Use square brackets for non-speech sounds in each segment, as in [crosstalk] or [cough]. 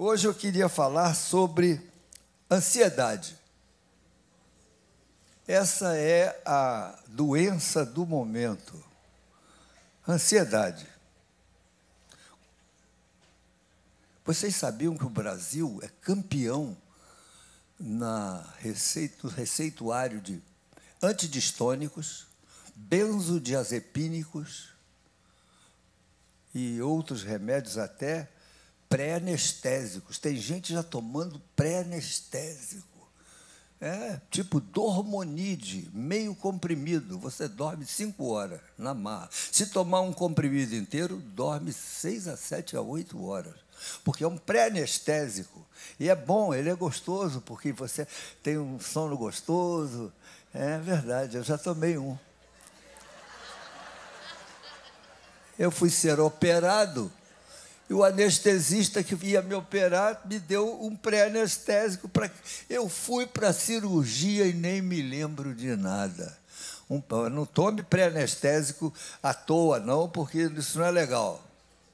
Hoje eu queria falar sobre ansiedade. Essa é a doença do momento. Ansiedade. Vocês sabiam que o Brasil é campeão na receita, no receituário de antidistônicos, benzodiazepínicos e outros remédios até pré-anestésicos. Tem gente já tomando pré-anestésico. É, tipo dormonide, meio comprimido. Você dorme cinco horas na marra. Se tomar um comprimido inteiro, dorme seis a sete a oito horas. Porque é um pré-anestésico. E é bom, ele é gostoso, porque você tem um sono gostoso. É verdade, eu já tomei um. Eu fui ser operado e o anestesista que ia me operar me deu um pré-anestésico. para Eu fui para a cirurgia e nem me lembro de nada. Um, não tome pré-anestésico à toa, não, porque isso não é legal.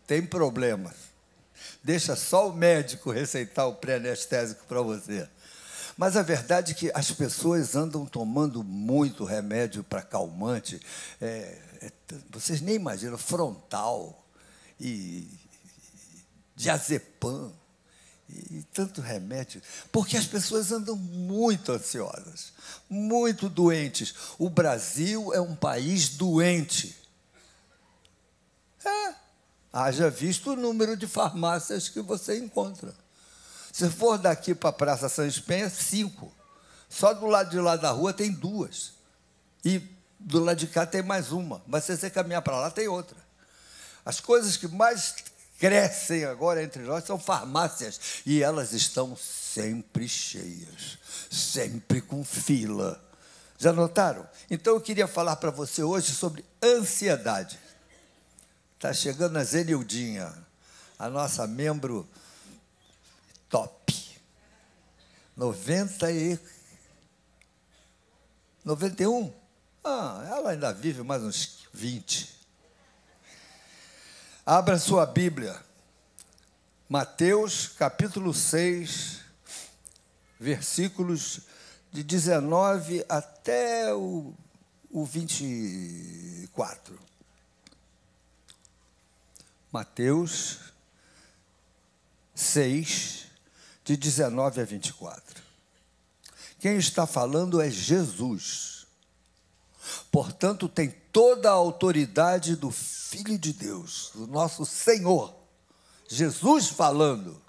Tem problemas. Deixa só o médico receitar o pré-anestésico para você. Mas a verdade é que as pessoas andam tomando muito remédio para calmante. É, é, vocês nem imaginam, frontal e diazepam e, e tanto remédio, porque as pessoas andam muito ansiosas, muito doentes. O Brasil é um país doente. É. Haja visto o número de farmácias que você encontra. Se for daqui para a Praça São Espenha, cinco. Só do lado de lá da rua tem duas. E do lado de cá tem mais uma. Mas se você caminhar para lá, tem outra. As coisas que mais crescem agora entre nós são farmácias e elas estão sempre cheias, sempre com fila. Já notaram? Então eu queria falar para você hoje sobre ansiedade. Está chegando a Zenildinha, a nossa membro top. 90 e 91? Ah, ela ainda vive mais uns 20. Abra sua Bíblia. Mateus capítulo 6, versículos de 19 até o, o 24. Mateus 6, de 19 a 24. Quem está falando é Jesus. Portanto, tem toda a autoridade do Filho de Deus, do nosso Senhor, Jesus falando.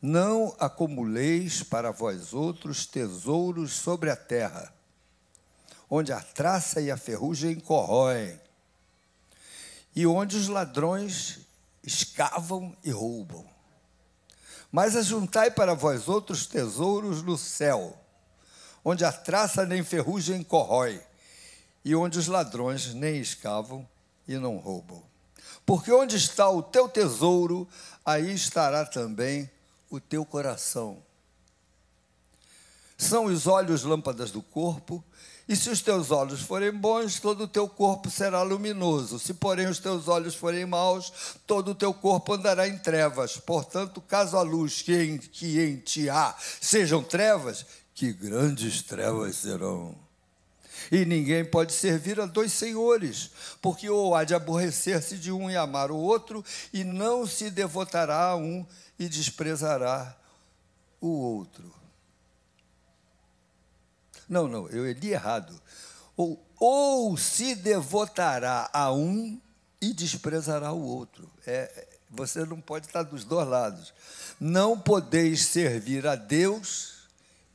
Não acumuleis para vós outros tesouros sobre a terra, onde a traça e a ferrugem corroem, e onde os ladrões escavam e roubam. Mas ajuntai para vós outros tesouros no céu, onde a traça nem ferrugem corrói, e onde os ladrões nem escavam e não roubam. Porque onde está o teu tesouro, aí estará também o teu coração. São os olhos lâmpadas do corpo, e se os teus olhos forem bons, todo o teu corpo será luminoso. Se, porém, os teus olhos forem maus, todo o teu corpo andará em trevas. Portanto, caso a luz que em, que em ti há sejam trevas, que grandes trevas serão. E ninguém pode servir a dois senhores, porque ou há de aborrecer-se de um e amar o outro, e não se devotará a um e desprezará o outro. Não, não, eu li errado. Ou, ou se devotará a um e desprezará o outro. É, você não pode estar dos dois lados. Não podeis servir a Deus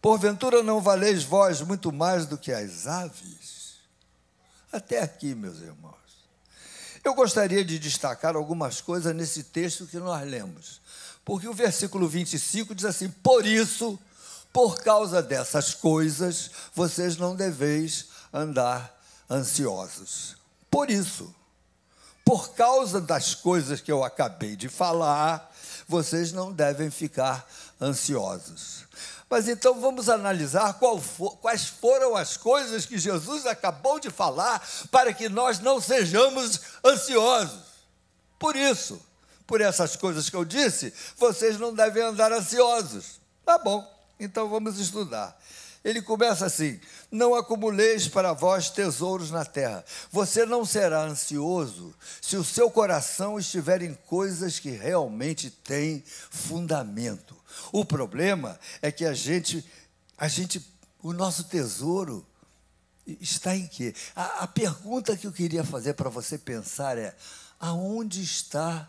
Porventura não valeis vós muito mais do que as aves? Até aqui, meus irmãos. Eu gostaria de destacar algumas coisas nesse texto que nós lemos, Porque o versículo 25 diz assim: Por isso, por causa dessas coisas, vocês não deveis andar ansiosos. Por isso, por causa das coisas que eu acabei de falar, vocês não devem ficar ansiosos. Mas então vamos analisar for, quais foram as coisas que Jesus acabou de falar para que nós não sejamos ansiosos. Por isso, por essas coisas que eu disse, vocês não devem andar ansiosos. Tá bom, então vamos estudar. Ele começa assim: Não acumuleis para vós tesouros na terra. Você não será ansioso se o seu coração estiver em coisas que realmente têm fundamento. O problema é que a gente, a gente, o nosso tesouro está em quê? A, a pergunta que eu queria fazer para você pensar é: aonde está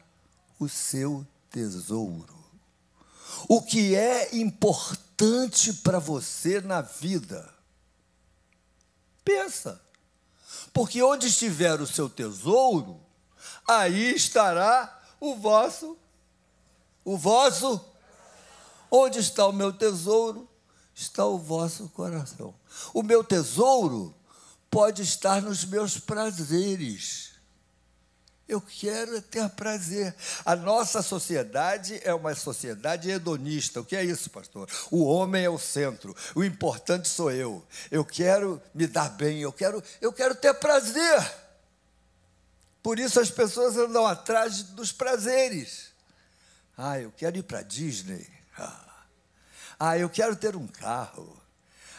o seu tesouro? O que é importante para você na vida? Pensa. Porque onde estiver o seu tesouro, aí estará o vosso o vosso Onde está o meu tesouro? Está o vosso coração. O meu tesouro pode estar nos meus prazeres. Eu quero é ter prazer. A nossa sociedade é uma sociedade hedonista. O que é isso, pastor? O homem é o centro. O importante sou eu. Eu quero me dar bem. Eu quero, eu quero ter prazer. Por isso as pessoas andam atrás dos prazeres. Ah, eu quero ir para Disney. Ah, eu quero ter um carro.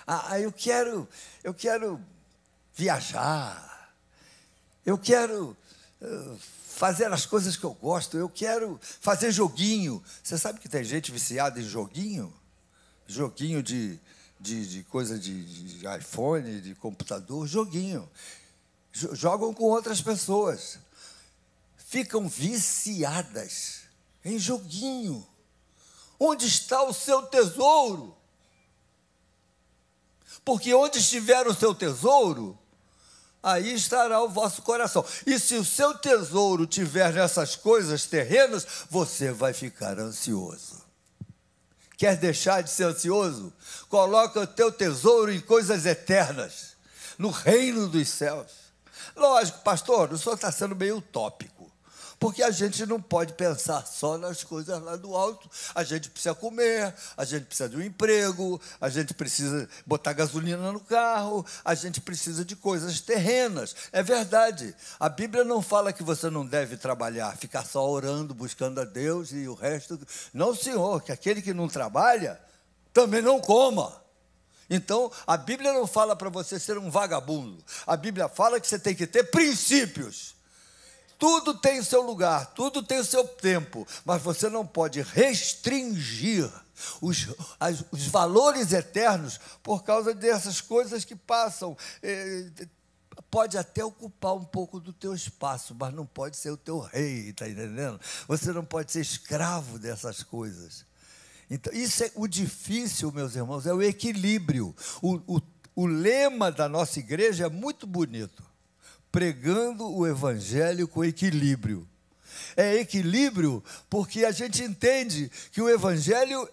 Ah, eu quero, eu quero viajar. Eu quero uh, fazer as coisas que eu gosto. Eu quero fazer joguinho. Você sabe que tem gente viciada em joguinho? Joguinho de, de, de coisa de, de iPhone, de computador, joguinho. Jogam com outras pessoas. Ficam viciadas em joguinho. Onde está o seu tesouro? Porque onde estiver o seu tesouro, aí estará o vosso coração. E se o seu tesouro tiver nessas coisas terrenas, você vai ficar ansioso. Quer deixar de ser ansioso? Coloca o teu tesouro em coisas eternas, no reino dos céus. Lógico, pastor, o senhor está sendo meio utópico. Porque a gente não pode pensar só nas coisas lá do alto. A gente precisa comer, a gente precisa de um emprego, a gente precisa botar gasolina no carro, a gente precisa de coisas terrenas. É verdade. A Bíblia não fala que você não deve trabalhar, ficar só orando, buscando a Deus e o resto. Não, senhor, que aquele que não trabalha também não coma. Então, a Bíblia não fala para você ser um vagabundo. A Bíblia fala que você tem que ter princípios. Tudo tem o seu lugar, tudo tem o seu tempo, mas você não pode restringir os, as, os valores eternos por causa dessas coisas que passam. É, pode até ocupar um pouco do teu espaço, mas não pode ser o teu rei, está entendendo? Você não pode ser escravo dessas coisas. Então, isso é o difícil, meus irmãos, é o equilíbrio. O, o, o lema da nossa igreja é muito bonito pregando o evangelho com equilíbrio. É equilíbrio porque a gente entende que o evangelho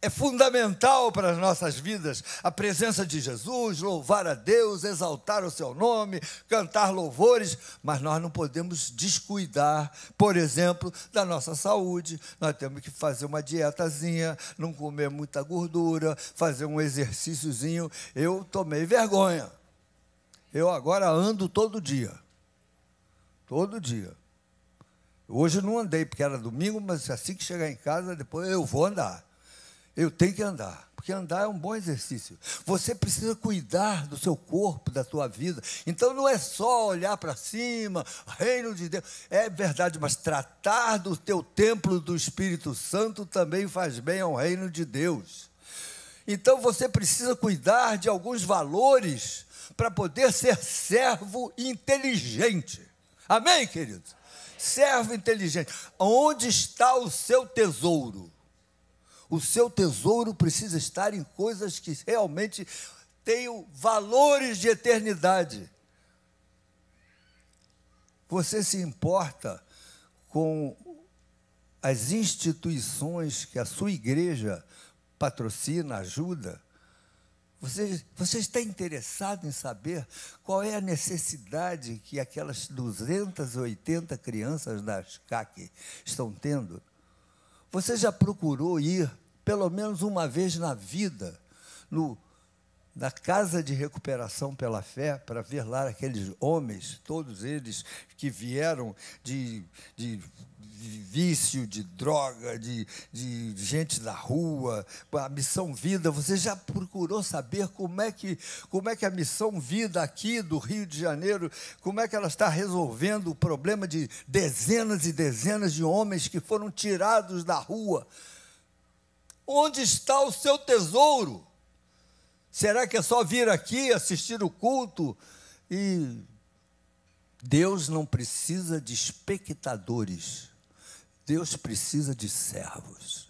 é fundamental para as nossas vidas a presença de Jesus, louvar a Deus, exaltar o seu nome, cantar louvores, mas nós não podemos descuidar, por exemplo, da nossa saúde. Nós temos que fazer uma dietazinha, não comer muita gordura, fazer um exercíciozinho. Eu tomei vergonha. Eu agora ando todo dia. Todo dia. Hoje não andei, porque era domingo, mas assim que chegar em casa, depois eu vou andar. Eu tenho que andar, porque andar é um bom exercício. Você precisa cuidar do seu corpo, da sua vida. Então não é só olhar para cima, reino de Deus. É verdade, mas tratar do teu templo do Espírito Santo também faz bem ao reino de Deus. Então você precisa cuidar de alguns valores para poder ser servo inteligente. Amém, queridos? Servo inteligente. Onde está o seu tesouro? O seu tesouro precisa estar em coisas que realmente tenham valores de eternidade. Você se importa com as instituições que a sua igreja patrocina, ajuda, você, você está interessado em saber qual é a necessidade que aquelas 280 crianças da CAC estão tendo? Você já procurou ir, pelo menos uma vez na vida, no, na casa de recuperação pela fé, para ver lá aqueles homens, todos eles que vieram de, de vício, de droga, de, de gente da rua, a missão vida. Você já procurou saber como é que como é que a missão vida aqui do Rio de Janeiro, como é que ela está resolvendo o problema de dezenas e dezenas de homens que foram tirados da rua? Onde está o seu tesouro? Será que é só vir aqui assistir o culto e Deus não precisa de espectadores. Deus precisa de servos.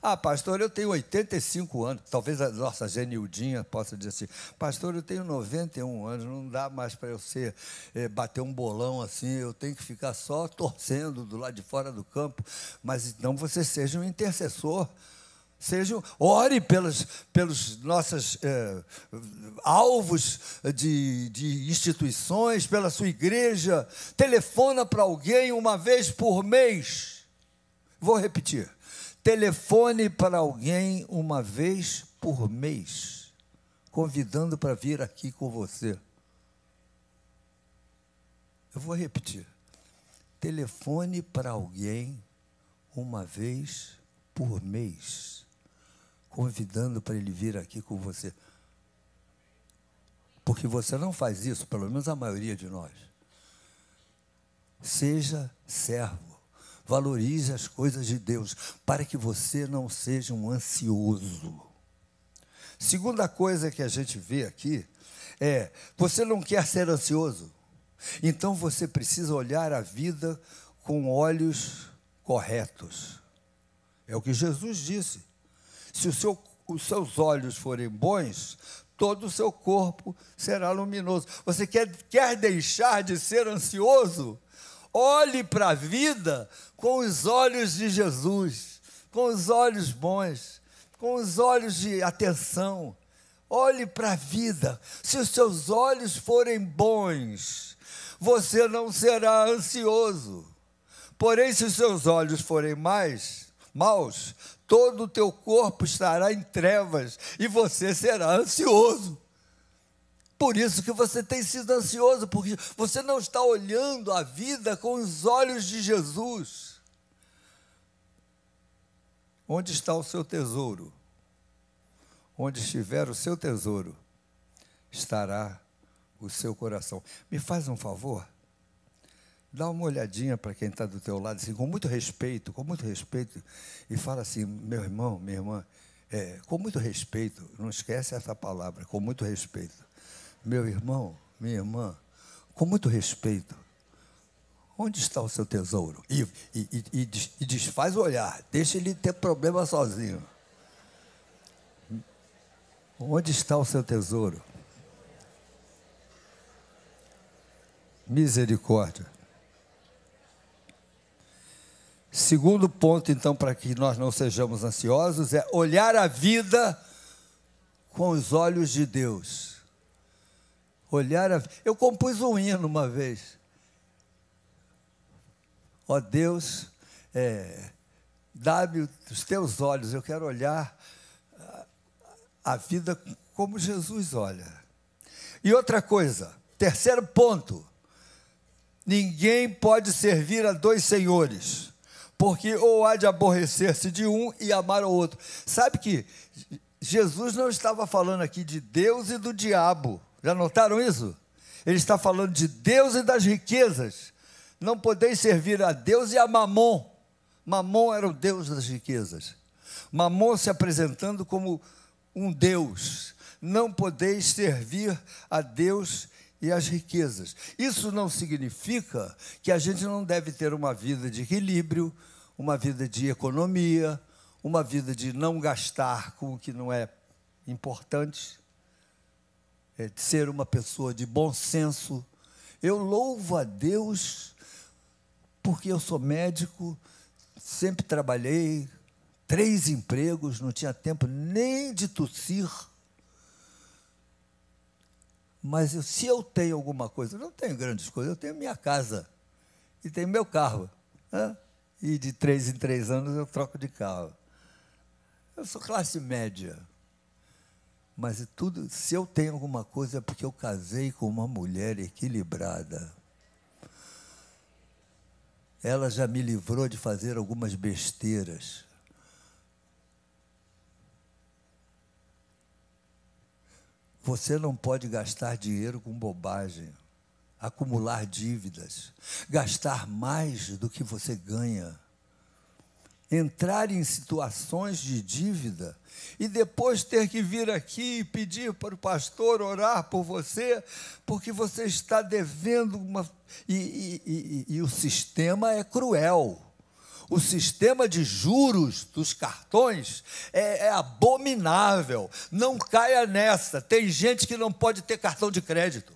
Ah, pastor, eu tenho 85 anos. Talvez a nossa Genildinha possa dizer assim: Pastor, eu tenho 91 anos, não dá mais para eu ser, é, bater um bolão assim, eu tenho que ficar só torcendo do lado de fora do campo. Mas então você seja um intercessor. Sejam, ore pelos, pelos nossos é, alvos de, de instituições, pela sua igreja. Telefona para alguém uma vez por mês. Vou repetir. Telefone para alguém uma vez por mês, convidando para vir aqui com você. Eu vou repetir. Telefone para alguém uma vez por mês convidando para ele vir aqui com você. Porque você não faz isso, pelo menos a maioria de nós. Seja servo. Valorize as coisas de Deus, para que você não seja um ansioso. Segunda coisa que a gente vê aqui é: você não quer ser ansioso, então você precisa olhar a vida com olhos corretos. É o que Jesus disse. Se seu, os seus olhos forem bons, todo o seu corpo será luminoso. Você quer, quer deixar de ser ansioso? Olhe para a vida com os olhos de Jesus, com os olhos bons, com os olhos de atenção. Olhe para a vida. Se os seus olhos forem bons, você não será ansioso. Porém, se os seus olhos forem mais maus, todo o teu corpo estará em trevas e você será ansioso. Por isso que você tem sido ansioso, porque você não está olhando a vida com os olhos de Jesus. Onde está o seu tesouro? Onde estiver o seu tesouro, estará o seu coração. Me faz um favor? Dá uma olhadinha para quem está do teu lado, assim, com muito respeito, com muito respeito, e fala assim, meu irmão, minha irmã, é, com muito respeito, não esquece essa palavra, com muito respeito. Meu irmão, minha irmã, com muito respeito, onde está o seu tesouro? E, e, e, e desfaz o olhar, deixa ele ter problema sozinho. Onde está o seu tesouro? Misericórdia. Segundo ponto, então, para que nós não sejamos ansiosos, é olhar a vida com os olhos de Deus. Olhar a... Eu compus um hino uma vez. Ó Deus, é, dá-me os teus olhos, eu quero olhar a vida como Jesus olha. E outra coisa, terceiro ponto: ninguém pode servir a dois senhores porque ou há de aborrecer-se de um e amar o outro. Sabe que Jesus não estava falando aqui de Deus e do diabo. Já notaram isso? Ele está falando de Deus e das riquezas. Não podeis servir a Deus e a Mamon. Mamon era o Deus das riquezas. Mamon se apresentando como um Deus. Não podeis servir a Deus e as riquezas. Isso não significa que a gente não deve ter uma vida de equilíbrio, uma vida de economia, uma vida de não gastar com o que não é importante, é de ser uma pessoa de bom senso. Eu louvo a Deus porque eu sou médico, sempre trabalhei, três empregos, não tinha tempo nem de tossir. Mas eu, se eu tenho alguma coisa, eu não tenho grandes coisas, eu tenho minha casa e tenho meu carro. Né? E de três em três anos eu troco de carro. Eu sou classe média. Mas tudo, se eu tenho alguma coisa é porque eu casei com uma mulher equilibrada. Ela já me livrou de fazer algumas besteiras. Você não pode gastar dinheiro com bobagem, acumular dívidas, gastar mais do que você ganha, entrar em situações de dívida e depois ter que vir aqui e pedir para o pastor orar por você, porque você está devendo uma. E, e, e, e o sistema é cruel. O sistema de juros dos cartões é, é, abominável. Não caia nessa. Tem gente que não pode ter cartão de crédito.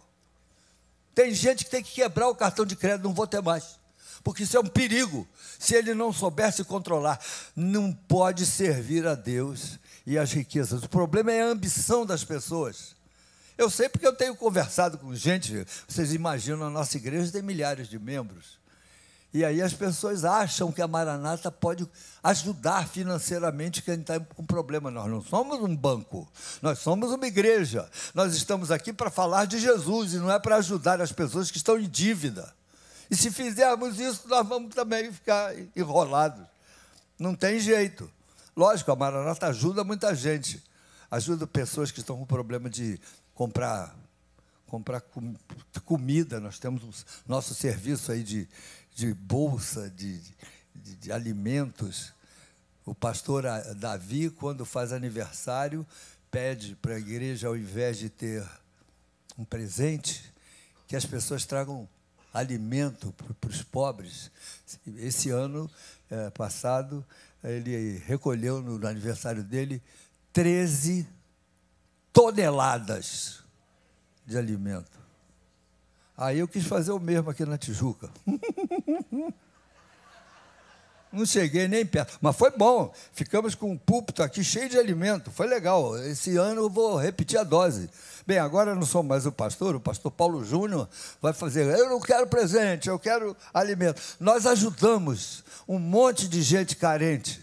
Tem gente que tem que quebrar o cartão de crédito, não vou ter mais. Porque isso é um perigo. Se ele não souber se controlar, não pode servir a Deus e as riquezas. O problema é a ambição das pessoas. Eu sei porque eu tenho conversado com gente, vocês imaginam, a nossa igreja tem milhares de membros. E aí as pessoas acham que a Maranata pode ajudar financeiramente quem está com problema. Nós não somos um banco, nós somos uma igreja. Nós estamos aqui para falar de Jesus e não é para ajudar as pessoas que estão em dívida. E se fizermos isso, nós vamos também ficar enrolados. Não tem jeito. Lógico, a Maranata ajuda muita gente. Ajuda pessoas que estão com problema de comprar comprar com, comida. Nós temos nosso serviço aí de de bolsa de, de, de alimentos. O pastor Davi, quando faz aniversário, pede para a igreja, ao invés de ter um presente, que as pessoas tragam alimento para os pobres. Esse ano é, passado, ele recolheu no, no aniversário dele 13 toneladas de alimento. Aí eu quis fazer o mesmo aqui na Tijuca. [laughs] Não cheguei nem perto, mas foi bom. Ficamos com um púlpito aqui cheio de alimento, foi legal. Esse ano eu vou repetir a dose. Bem, agora eu não sou mais o pastor, o pastor Paulo Júnior vai fazer. Eu não quero presente, eu quero alimento. Nós ajudamos um monte de gente carente.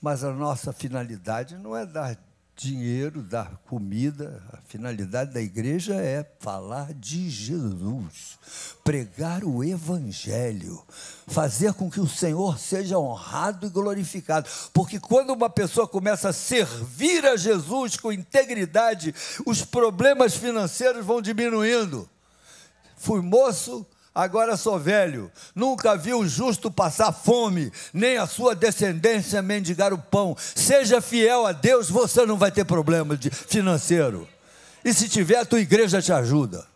Mas a nossa finalidade não é dar dinheiro, dar comida. A finalidade da igreja é falar de Jesus, pregar o Evangelho, fazer com que o Senhor seja honrado e glorificado. Porque quando uma pessoa começa a servir a Jesus com integridade, os problemas financeiros vão diminuindo. Fui moço, agora sou velho. Nunca vi o justo passar fome, nem a sua descendência mendigar o pão. Seja fiel a Deus, você não vai ter problema de financeiro. E se tiver, a tua igreja te ajuda.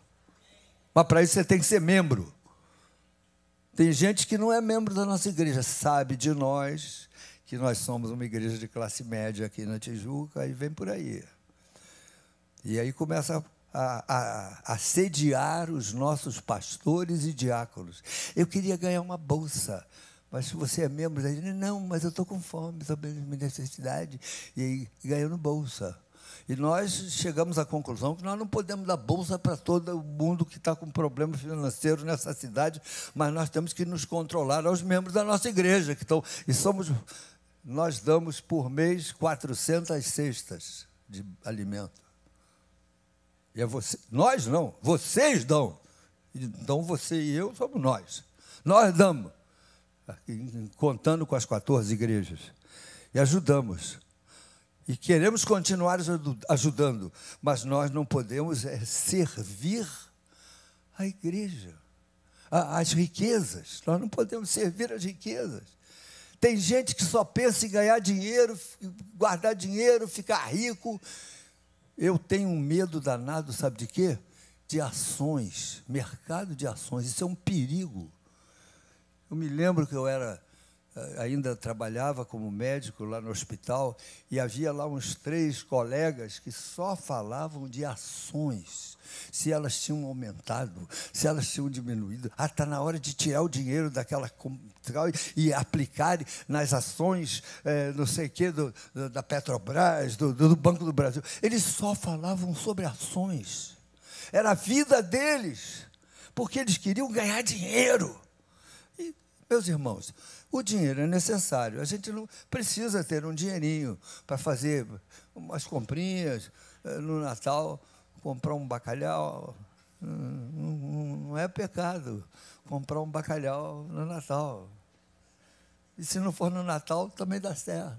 Mas para isso você tem que ser membro. Tem gente que não é membro da nossa igreja, sabe de nós, que nós somos uma igreja de classe média aqui na Tijuca, e vem por aí. E aí começa a, a, a sediar os nossos pastores e diáconos. Eu queria ganhar uma bolsa. Mas se você é membro da igreja, não, mas eu estou com fome, estou com necessidade. E aí, ganhando bolsa. E nós chegamos à conclusão que nós não podemos dar bolsa para todo mundo que está com problema financeiro nessa cidade, mas nós temos que nos controlar aos membros da nossa igreja, que estão. E somos. Nós damos por mês 400 cestas de alimento. E é você, nós não, vocês dão. Então você e eu somos nós. Nós damos, contando com as 14 igrejas. E ajudamos. E queremos continuar ajudando, mas nós não podemos é, servir a igreja, as riquezas. Nós não podemos servir as riquezas. Tem gente que só pensa em ganhar dinheiro, guardar dinheiro, ficar rico eu tenho um medo danado, sabe de quê? De ações, mercado de ações. Isso é um perigo. Eu me lembro que eu era eh, ainda trabalhava como médico lá no hospital e havia lá uns três colegas que só falavam de ações se elas tinham aumentado, se elas tinham diminuído. Ah, está na hora de tirar o dinheiro daquela e aplicar nas ações, é, não sei o quê, do, do, da Petrobras, do, do Banco do Brasil. Eles só falavam sobre ações. Era a vida deles, porque eles queriam ganhar dinheiro. E, meus irmãos, o dinheiro é necessário. A gente não precisa ter um dinheirinho para fazer umas comprinhas eh, no Natal comprar um bacalhau não, é pecado comprar um bacalhau no Natal. E se não for no Natal, também dá certo.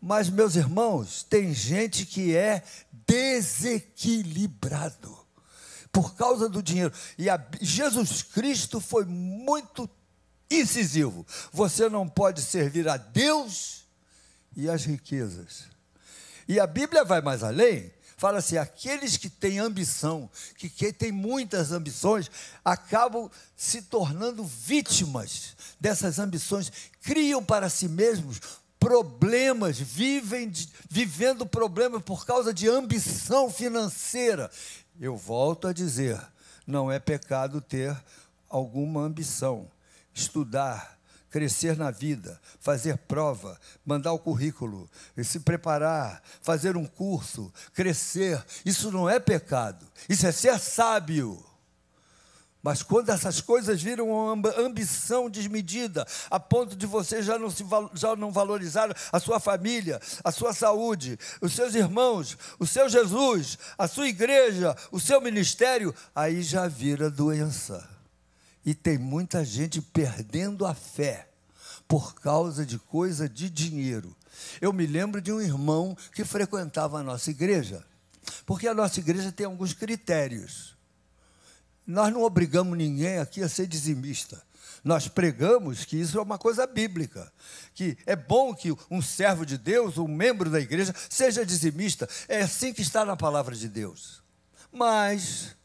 Mas, meus irmãos, tem gente que é desequilibrado por causa do dinheiro. E a, Jesus Cristo foi muito incisivo. Você não pode servir a Deus e as riquezas. E a Bíblia vai mais além fala assim: aqueles que têm ambição, que, têm muitas ambições, acabam se tornando vítimas dessas ambições, criam para si mesmos problemas, vivem vivendo problemas por causa de ambição financeira. Eu volto a dizer, não é pecado ter alguma ambição, estudar, crescer na vida, fazer prova, mandar o currículo, se preparar, fazer um curso, crescer, isso não é pecado, isso é ser sábio. Mas quando essas coisas viram uma ambição desmedida, a ponto de você já não, se, já não valorizar a sua família, a sua saúde, os seus irmãos, o seu Jesus, a sua igreja, o seu ministério, aí já vira doença. E tem muita gente perdendo a fé por causa de coisa de dinheiro. Eu me lembro de um irmão que frequentava a nossa igreja, porque a nossa igreja tem alguns critérios. Nós não obrigamos ninguém aqui a ser dizimista. Nós pregamos que isso é uma coisa bíblica, que é bom que um servo de Deus, um membro da igreja, seja dizimista. É assim que está na palavra de Deus. Mas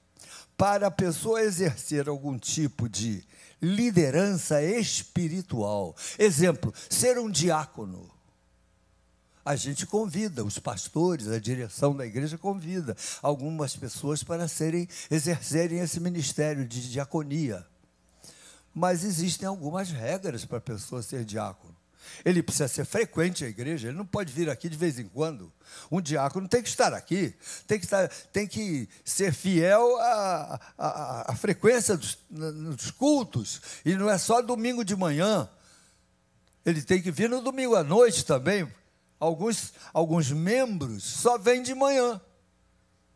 para a pessoa exercer algum tipo de liderança espiritual, exemplo, ser um diácono. A gente convida, os pastores, a direção da igreja convida algumas pessoas para serem exercerem esse ministério de diaconia. Mas existem algumas regras para a pessoa ser diácono. Ele precisa ser frequente à igreja, ele não pode vir aqui de vez em quando. Um diácono tem que estar aqui, tem que, estar, tem que ser fiel à, à, à frequência dos, dos cultos, e não é só domingo de manhã, ele tem que vir no domingo à noite também. Alguns, alguns membros só vêm de manhã.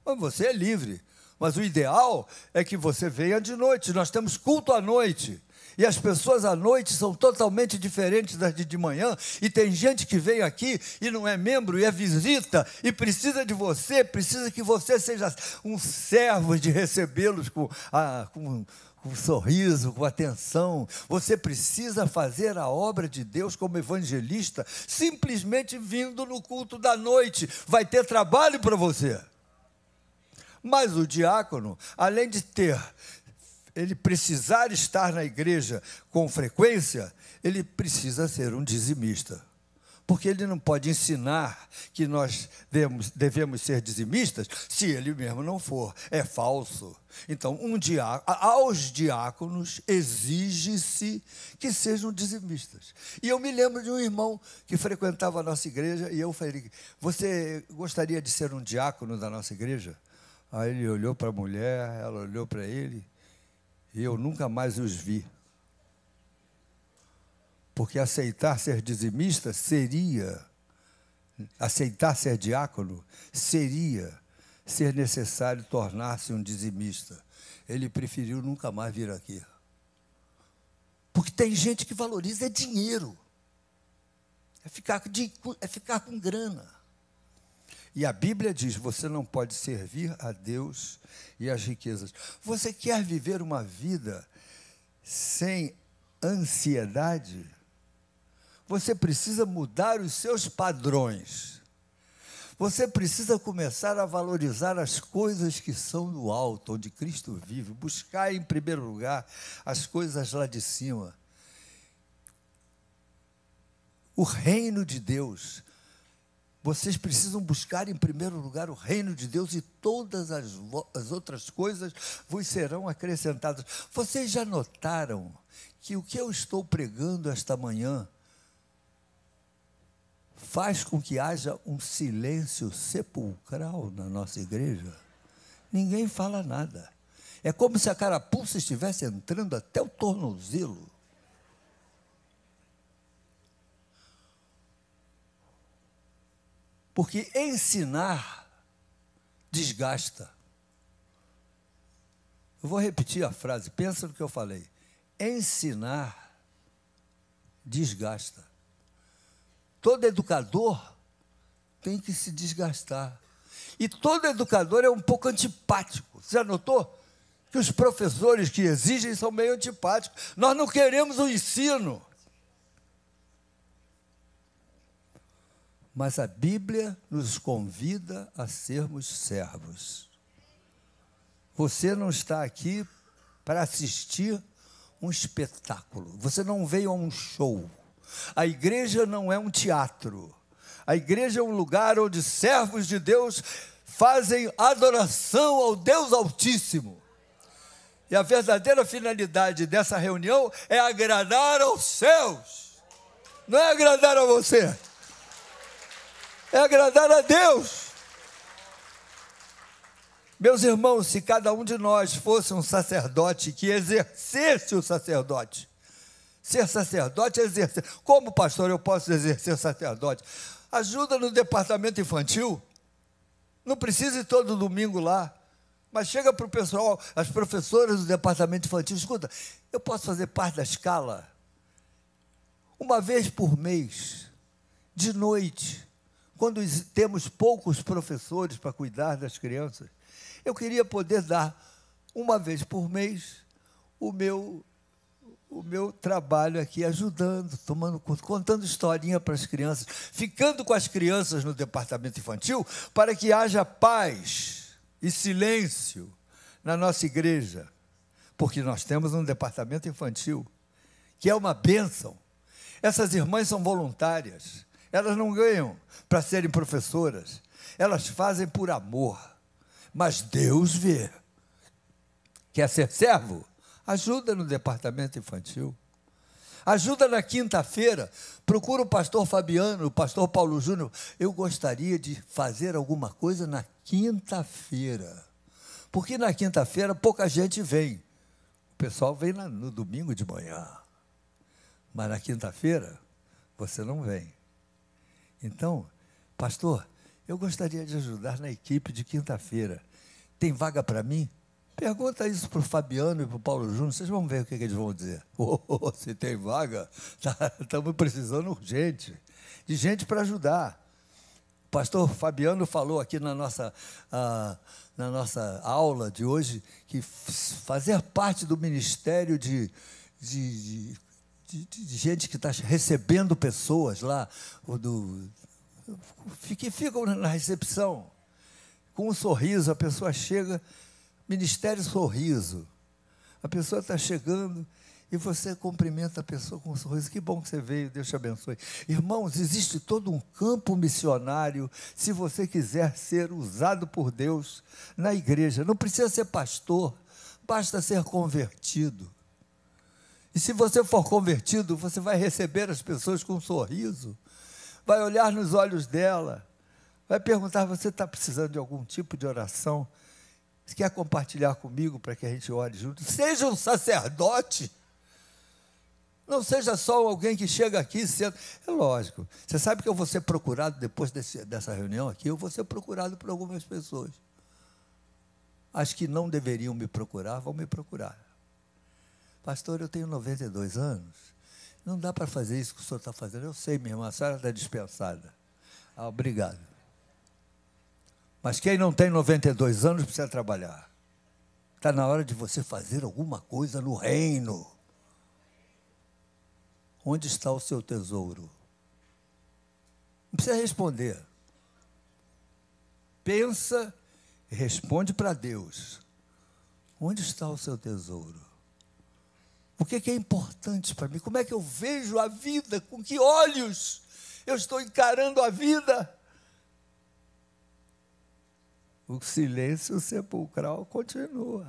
Mas você é livre. Mas o ideal é que você venha de noite. Nós temos culto à noite. E as pessoas à noite são totalmente diferentes das de, de manhã. E tem gente que vem aqui e não é membro e é visita e precisa de você, precisa que você seja um servo de recebê-los com, com com sorriso, com atenção. Você precisa fazer a obra de Deus como evangelista, simplesmente vindo no culto da noite. Vai ter trabalho para você. Mas o diácono, além de ter ele precisar estar na igreja com frequência, ele precisa ser um dizimista. Porque ele não pode ensinar que nós devemos, devemos ser dizimistas se ele mesmo não for. É falso. Então, um aos diáconos exige-se que sejam dizimistas. E eu me lembro de um irmão que frequentava a nossa igreja e eu falei: Você gostaria de ser um diácono da nossa igreja? Aí ele olhou para a mulher, ela olhou para ele e eu nunca mais os vi. Porque aceitar ser dizimista seria, aceitar ser diácono seria ser necessário tornar-se um dizimista. Ele preferiu nunca mais vir aqui. Porque tem gente que valoriza dinheiro. É ficar, de, é ficar com grana. E a Bíblia diz: você não pode servir a Deus e as riquezas. Você quer viver uma vida sem ansiedade? Você precisa mudar os seus padrões. Você precisa começar a valorizar as coisas que são do alto, onde Cristo vive, buscar em primeiro lugar as coisas lá de cima. o reino de Deus. Vocês precisam buscar em primeiro lugar o reino de Deus e todas as, as, outras coisas vos serão acrescentadas. Vocês já notaram que o que eu estou pregando esta manhã faz com que haja um silêncio sepulcral na nossa igreja? Ninguém fala nada. É como se a carapuça estivesse entrando até o tornozelo. Porque ensinar desgasta. Eu vou repetir a frase, pensa no que eu falei. Ensinar desgasta. Todo educador tem que se desgastar. E todo educador é um pouco antipático. Você já notou? Que os professores que exigem são meio antipáticos. Nós não queremos o ensino. Mas a Bíblia nos convida a sermos servos. Você não está aqui para assistir um espetáculo. Você não veio a um show. A igreja não é um teatro. A igreja é um lugar onde servos de Deus fazem adoração ao Deus Altíssimo. E a verdadeira finalidade dessa reunião é agradar aos céus, não é agradar a você é agradar a Deus. Meus irmãos, se cada um de nós fosse um sacerdote que exercesse o sacerdote, ser sacerdote é exercer. Como pastor eu posso exercer sacerdote? Ajuda no departamento infantil. Não precisa ir todo domingo lá. Mas chega para o pessoal, as professoras do departamento infantil, escuta, eu posso fazer parte da escala? Uma vez por mês, de noite, quando temos poucos professores para cuidar das crianças, eu queria poder dar uma vez por mês o meu o meu trabalho aqui ajudando, tomando contando historinha para as crianças, ficando com as crianças no departamento infantil para que haja paz e silêncio na nossa igreja, porque nós temos um departamento infantil que é uma bênção. Essas irmãs são voluntárias. Elas não ganham para serem professoras, elas fazem por amor. Mas Deus vê. Quer ser servo? Ajuda no departamento infantil. Ajuda na quinta-feira. Procura o pastor Fabiano, o pastor Paulo Júnior. Eu gostaria de fazer alguma coisa na quinta-feira. Porque na quinta-feira pouca gente vem. O pessoal vem no domingo de manhã. Mas na quinta-feira você não vem. Então, pastor, eu gostaria de ajudar na equipe de quinta-feira. Tem vaga para mim? Pergunta isso para o Fabiano e para o Paulo Júnior, vocês vão ver o que, que eles vão dizer. [laughs] Oh, se tem vaga, estamos [laughs] tá, precisando urgente de gente para ajudar. O pastor Fabiano falou aqui na nossa, ah, na nossa aula de hoje que fazer parte do ministério de, de, de de, de gente que está recebendo pessoas lá, do, que ficam na recepção, com um sorriso, a pessoa chega, Ministério Sorriso. A pessoa está chegando e você cumprimenta a pessoa com um sorriso. Que bom que você veio, Deus te abençoe. Irmãos, existe todo um campo missionário, se você quiser ser usado por Deus na igreja. Não precisa ser pastor, basta ser convertido. E se você for convertido, você vai receber as pessoas com um sorriso, vai olhar nos olhos dela, vai perguntar: você está precisando de algum tipo de oração? Você quer compartilhar comigo para que a gente ore junto? Seja um sacerdote. Não seja só alguém que chega aqui sendo. É lógico. Você sabe que eu vou ser procurado depois desse, dessa reunião aqui, eu vou ser procurado por algumas pessoas. As que não deveriam me procurar, vão me procurar. Pastor, eu tenho 92 anos. Não dá para fazer isso que o senhor está fazendo. Eu sei, minha irmã, a senhora está dispensada. Ah, obrigado. Mas quem não tem 92 anos precisa trabalhar. Está na hora de você fazer alguma coisa no reino. Onde está o seu tesouro? Não precisa responder. Pensa e responde para Deus. Onde está o seu tesouro? O que é importante para mim? Como é que eu vejo a vida? Com que olhos eu estou encarando a vida. O silêncio sepulcral continua.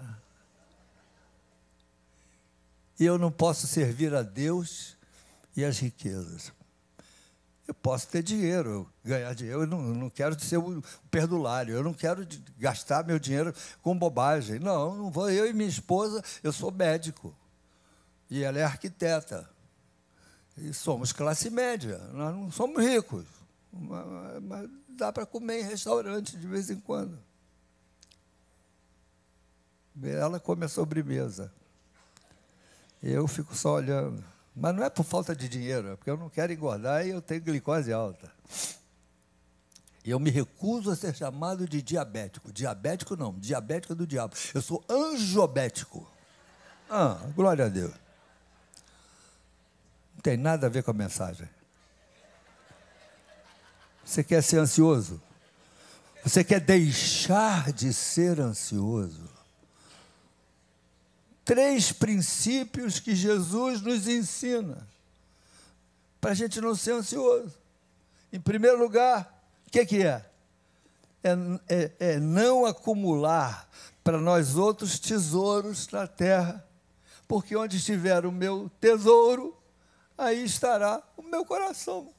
E eu não posso servir a Deus e as riquezas. Eu posso ter dinheiro, ganhar dinheiro, eu não, não quero ser o perdulário, eu não quero gastar meu dinheiro com bobagem. Não, não vou. Eu e minha esposa, eu sou médico e ela é arquiteta. E somos classe média, nós não somos ricos, mas, mas dá para comer em restaurante de vez em quando. Ela come a sobremesa. Eu fico só olhando. Mas não é por falta de dinheiro, é porque eu não quero engordar e eu tenho glicose alta. E eu me recuso a ser chamado de diabético. Diabético não, diabético é do diabo. Eu sou anjobético. Ah, glória a Deus. Não tem nada a ver com a mensagem. Você quer ser ansioso? Você quer deixar de ser ansioso? três princípios que Jesus nos ensina para a gente não ser ansioso. Em primeiro lugar, o que, que é? É, é? é não acumular para nós outros tesouros na terra, porque onde estiver o meu tesouro, aí estará o meu coração.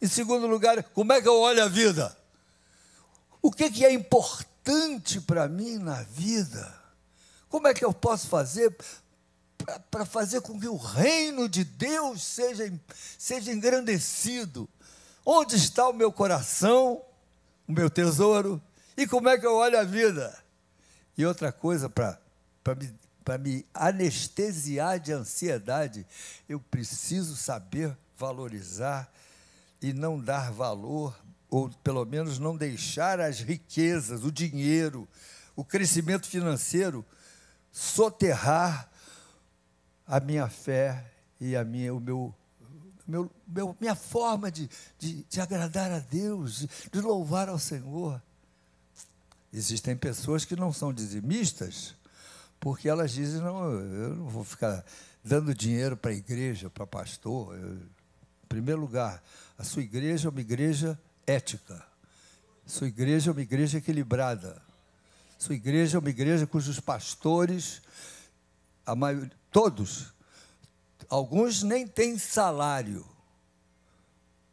Em segundo lugar, como é que eu olho a vida? O que, que é importante para mim na vida? Como é que eu posso fazer para fazer com que o reino de Deus seja, seja engrandecido? Onde está o meu coração, o meu tesouro? E como é que eu olho a vida? E outra coisa para me, me anestesiar de ansiedade, eu preciso saber valorizar e não dar valor, ou pelo menos não deixar as riquezas, o dinheiro, o crescimento financeiro soterrar a minha fé e a minha, o meu, meu, meu minha forma de, de, de agradar a Deus, de, de louvar ao Senhor. Existem pessoas que não são dizimistas, porque elas dizem: não, eu não vou ficar dando dinheiro para a igreja, para pastor. Eu, em primeiro lugar, a sua igreja é uma igreja ética. Sua igreja é uma igreja equilibrada. Sua igreja é uma igreja cujos pastores, a maioria, todos, alguns nem têm salário.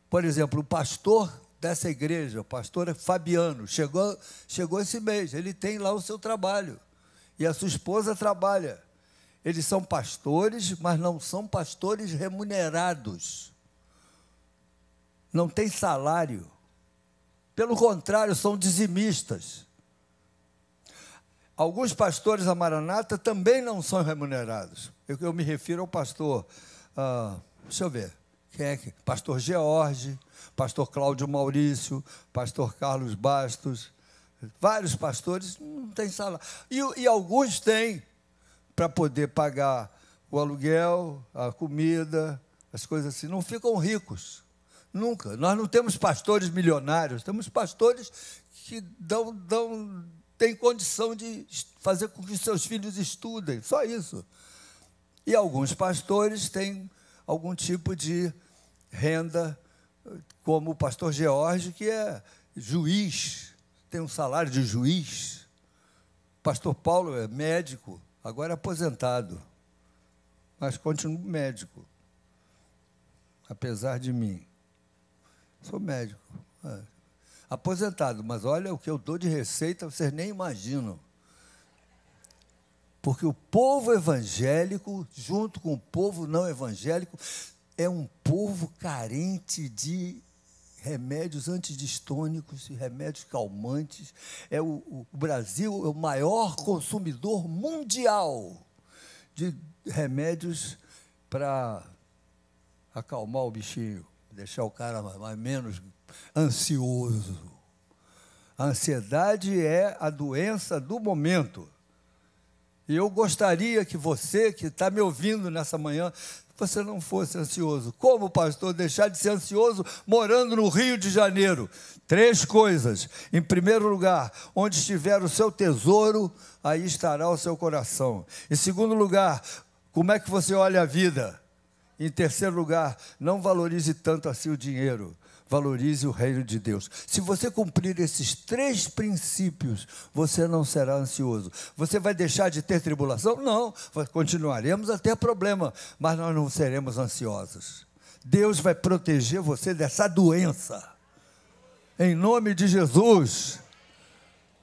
Por exemplo, o pastor dessa igreja, o pastor Fabiano, chegou, chegou esse mês, ele tem lá o seu trabalho. E a sua esposa trabalha. Eles são pastores, mas não são pastores remunerados. Não tem salário. Pelo contrário, são dizimistas. Alguns pastores da Maranata também não são remunerados. Eu, eu me refiro ao pastor, ah, deixa eu ver, quem é que? Pastor George, pastor Cláudio Maurício, pastor Carlos Bastos, vários pastores não têm salário. E, e alguns têm para poder pagar o aluguel, a comida, as coisas assim. Não ficam ricos. Nunca. Nós não temos pastores milionários, temos pastores que dão, dão tem condição de fazer com que seus filhos estudem, só isso. E alguns pastores têm algum tipo de renda, como o pastor George, que é juiz, tem um salário de juiz. Pastor Paulo é médico, agora é aposentado, mas continua médico, apesar de mim. Sou médico. É aposentado, mas olha o que eu dou de receita, vocês nem imaginam. Porque o povo evangélico, junto com o povo não evangélico, é um povo carente de remédios antidistônicos e remédios calmantes. É o, o, Brasil é o maior consumidor mundial de remédios para acalmar o bichinho, deixar o cara mais, menos ansioso. A ansiedade é a doença do momento. E eu gostaria que você, que está me ouvindo nessa manhã, você não fosse ansioso. Como, pastor, deixar de ser ansioso morando no Rio de Janeiro? Três coisas. Em primeiro lugar, onde estiver o seu tesouro, aí estará o seu coração. Em segundo lugar, como é que você olha a vida? Em terceiro lugar, não valorize tanto assim o dinheiro. Valorize o reino de Deus. Se você cumprir esses três princípios, você não será ansioso. Você vai deixar de ter tribulação? Não. Continuaremos a ter problema, mas nós não seremos ansiosos. Deus vai proteger você dessa doença. Em nome de Jesus.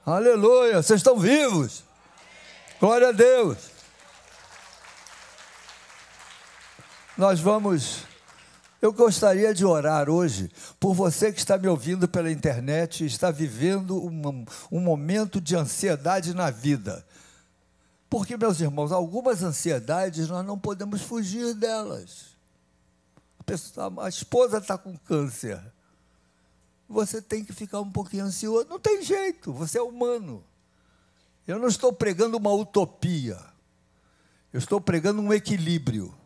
Aleluia. Vocês estão vivos. Glória a Deus. Nós vamos. Eu gostaria de orar hoje por você que está me ouvindo pela internet e está vivendo um, um momento de ansiedade na vida. Porque, meus irmãos, algumas ansiedades nós não podemos fugir delas. A, pessoa, a esposa está com câncer. Você tem que ficar um pouquinho ansioso. Não tem jeito, você é humano. Eu não estou pregando uma utopia. Eu estou pregando um equilíbrio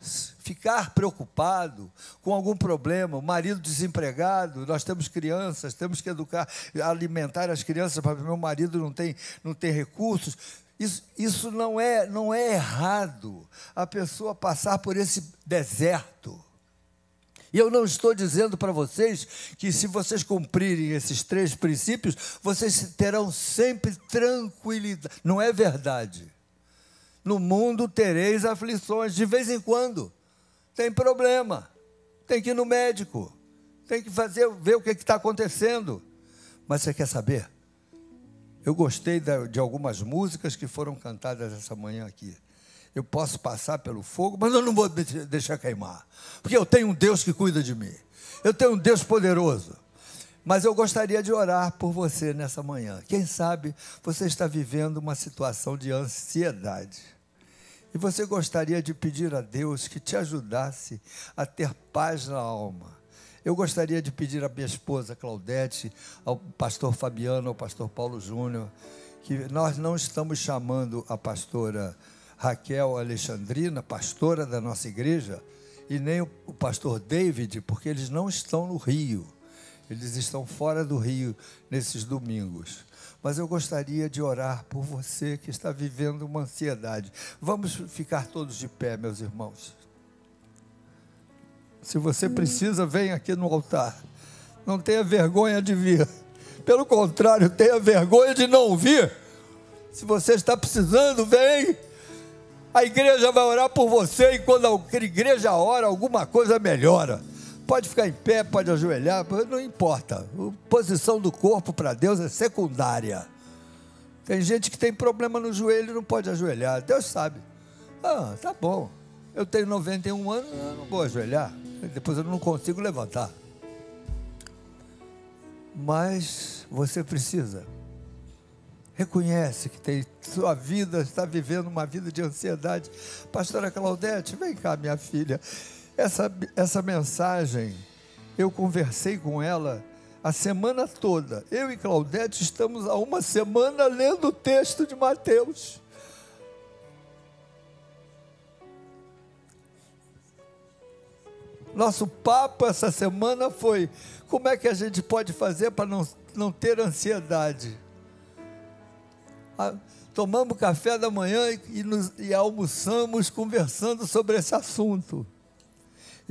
ficar preocupado com algum problema, o marido desempregado, nós temos crianças, temos que educar, alimentar as crianças, para meu marido não tem, não tem recursos. Isso, isso não, é, não é errado, a pessoa passar por esse deserto. E eu não estou dizendo para vocês que se vocês cumprirem esses três princípios, vocês terão sempre tranquilidade. Não é verdade. No mundo tereis aflições, de vez em quando. Tem problema. Tem que ir no médico. Tem que fazer, ver o que está acontecendo. Mas você quer saber? Eu gostei de algumas músicas que foram cantadas essa manhã aqui. Eu posso passar pelo fogo, mas eu não vou deixar queimar. Porque eu tenho um Deus que cuida de mim. Eu tenho um Deus poderoso. Mas eu gostaria de orar por você nessa manhã. Quem sabe você está vivendo uma situação de ansiedade. E você gostaria de pedir a Deus que te ajudasse a ter paz na alma. Eu gostaria de pedir à minha esposa Claudete, ao pastor Fabiano, ao pastor Paulo Júnior, que nós não estamos chamando a pastora Raquel Alexandrina, pastora da nossa igreja, e nem o pastor David, porque eles não estão no Rio. Eles estão fora do Rio nesses domingos mas eu gostaria de orar por você que está vivendo uma ansiedade. Vamos ficar todos de pé, meus irmãos. Se você precisa, vem aqui no altar. Não tenha vergonha de vir. Pelo contrário, tenha vergonha de não vir. Se você está precisando, vem. A igreja vai orar por você e quando a igreja ora, alguma coisa melhora. Pode ficar em pé, pode ajoelhar, não importa. A posição do corpo para Deus é secundária. Tem gente que tem problema no joelho e não pode ajoelhar. Deus sabe. Ah, tá bom. Eu tenho 91 anos, eu não vou ajoelhar. Depois eu não consigo levantar. Mas você precisa. Reconhece que tem sua vida, está vivendo uma vida de ansiedade. Pastora Claudete, vem cá, minha filha. Essa, essa mensagem, eu conversei com ela a semana toda. Eu e Claudete estamos há uma semana lendo o texto de Mateus. Nosso papo essa semana foi como é que a gente pode fazer para não, não ter ansiedade. Ah, tomamos café da manhã e, nos, e almoçamos conversando sobre esse assunto.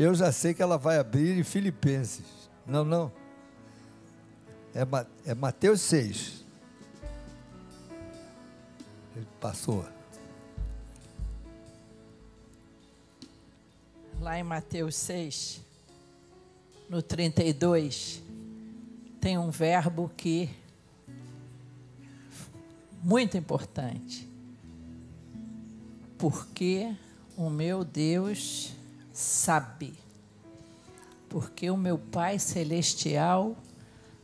Eu já sei que ela vai abrir em Filipenses. Não, não. É, é Mateus 6. Ele passou. Lá em Mateus 6, no 32, tem um verbo que muito importante. Porque o meu Deus sabe, porque o meu Pai Celestial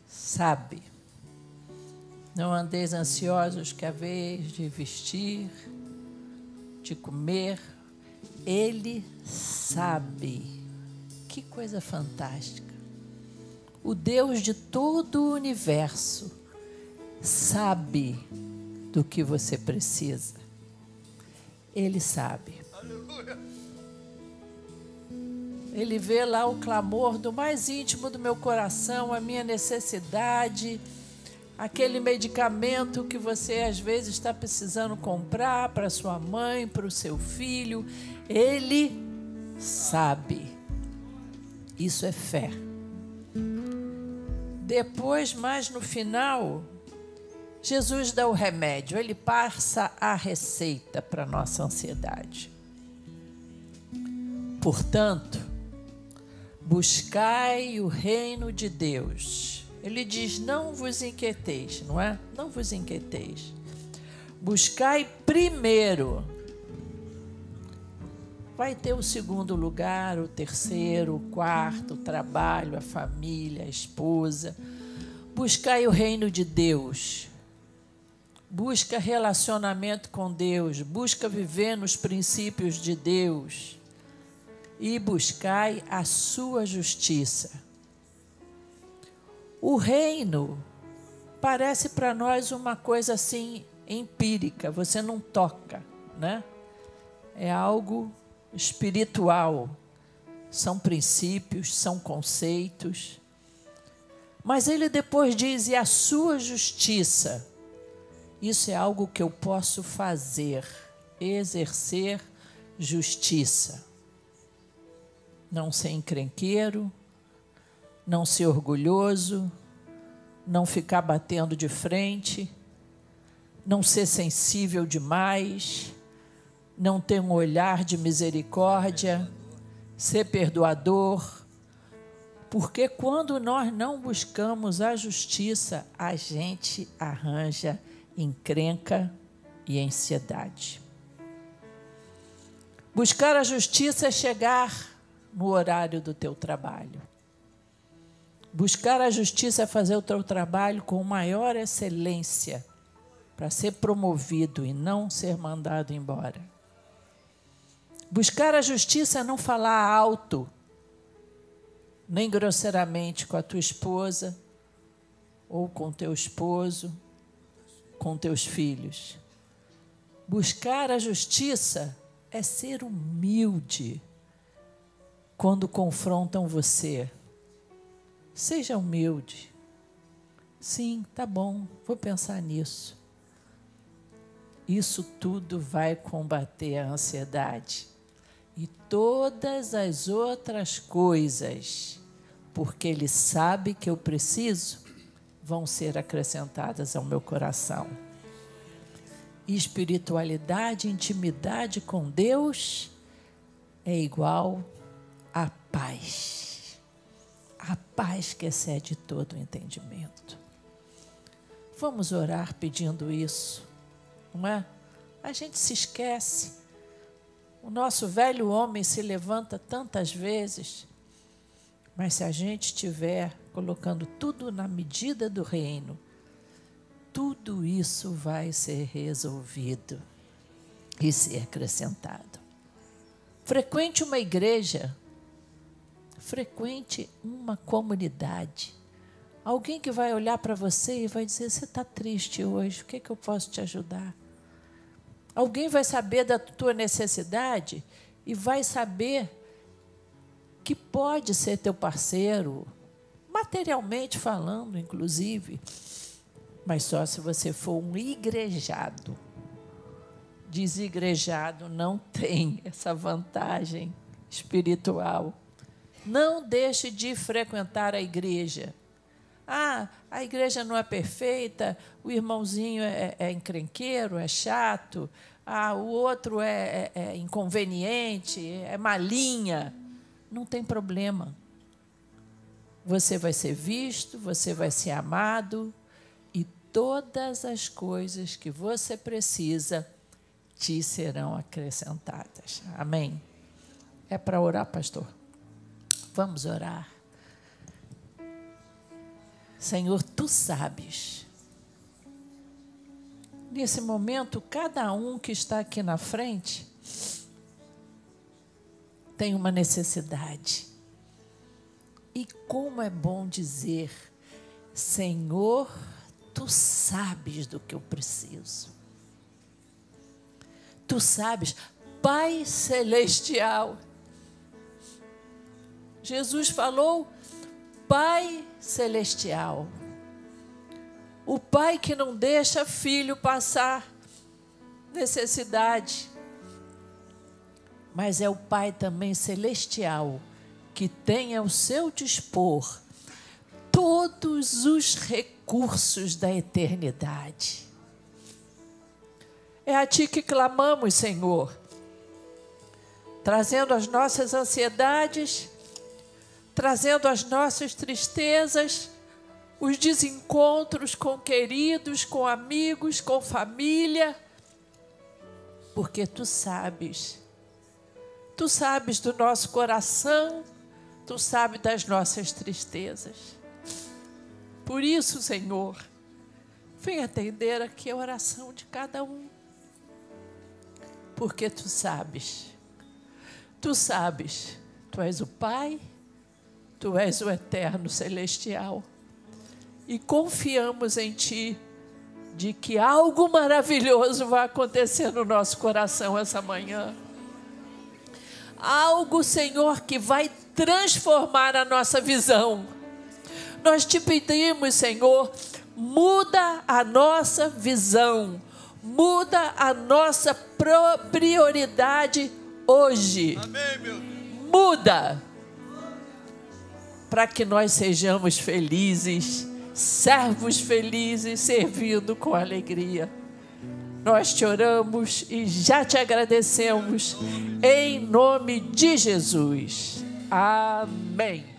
sabe. Não andeis ansiosos que a vez de vestir, de comer, Ele sabe. Que coisa fantástica. O Deus de todo o universo sabe do que você precisa. Ele sabe. Aleluia. Ele vê lá o clamor do mais íntimo do meu coração, a minha necessidade, aquele medicamento que você às vezes está precisando comprar para sua mãe, para o seu filho. Ele sabe. Isso é fé. Depois, mais no final, Jesus dá o remédio, ele passa a receita para nossa ansiedade. Portanto, buscai o reino de Deus. Ele diz: não vos inquieteis, não é? Não vos inquieteis. Buscai primeiro Vai ter o segundo lugar, o terceiro, o quarto, o trabalho, a família, a esposa. Buscai o reino de Deus. Busca relacionamento com Deus. Busca viver nos princípios de Deus. E buscai a sua justiça. O reino parece para nós uma coisa assim empírica, você não toca, né? É algo espiritual. São princípios, são conceitos. Mas ele depois diz: e a sua justiça? Isso é algo que eu posso fazer, exercer justiça. Não ser encrenqueiro, não ser orgulhoso, não ficar batendo de frente, não ser sensível demais, não ter um olhar de misericórdia, ser perdoador. Porque quando nós não buscamos a justiça, a gente arranja encrenca e ansiedade. Buscar a justiça é chegar no horário do teu trabalho. Buscar a justiça é fazer o teu trabalho com maior excelência, para ser promovido e não ser mandado embora. Buscar a justiça é não falar alto, nem grosseiramente com a tua esposa, ou com teu esposo, com teus filhos. Buscar a justiça é ser humilde quando confrontam você. Seja humilde. Sim, tá bom, vou pensar nisso. Isso tudo vai combater a ansiedade e todas as outras coisas, porque Ele sabe que eu preciso, vão ser acrescentadas ao meu coração. Espiritualidade, intimidade com Deus é igual a paz. A paz que excede todo o entendimento. Vamos orar pedindo isso, não é? A gente se esquece o nosso velho homem se levanta tantas vezes, mas se a gente estiver colocando tudo na medida do reino, tudo isso vai ser resolvido e ser acrescentado. Frequente uma igreja, frequente uma comunidade. Alguém que vai olhar para você e vai dizer: Você está triste hoje, o que, é que eu posso te ajudar? Alguém vai saber da tua necessidade e vai saber que pode ser teu parceiro, materialmente falando, inclusive, mas só se você for um igrejado. Desigrejado não tem essa vantagem espiritual. Não deixe de frequentar a igreja. Ah, a igreja não é perfeita, o irmãozinho é, é encrenqueiro, é chato, ah, o outro é, é, é inconveniente, é malinha. Não tem problema. Você vai ser visto, você vai ser amado e todas as coisas que você precisa te serão acrescentadas. Amém? É para orar, pastor? Vamos orar. Senhor, tu sabes. Nesse momento, cada um que está aqui na frente tem uma necessidade. E como é bom dizer, Senhor, tu sabes do que eu preciso. Tu sabes, Pai Celestial. Jesus falou Pai Celestial. O Pai que não deixa filho passar necessidade. mas é o Pai também celestial que tem ao seu dispor todos os recursos da eternidade. É a Ti que clamamos, Senhor, trazendo as nossas ansiedades, trazendo as nossas tristezas, os desencontros com queridos, com amigos, com família, porque Tu sabes, Tu sabes do nosso coração Tu sabes das nossas tristezas. Por isso, Senhor, vem atender aqui a oração de cada um. Porque tu sabes. Tu sabes. Tu és o Pai, tu és o Eterno Celestial. E confiamos em Ti de que algo maravilhoso vai acontecer no nosso coração essa manhã. Algo, Senhor, que vai transformar a nossa visão. Nós te pedimos, Senhor, muda a nossa visão, muda a nossa prioridade hoje. Amém. Muda para que nós sejamos felizes, servos felizes, servindo com alegria. Nós te oramos e já te agradecemos em nome de Jesus. Amém.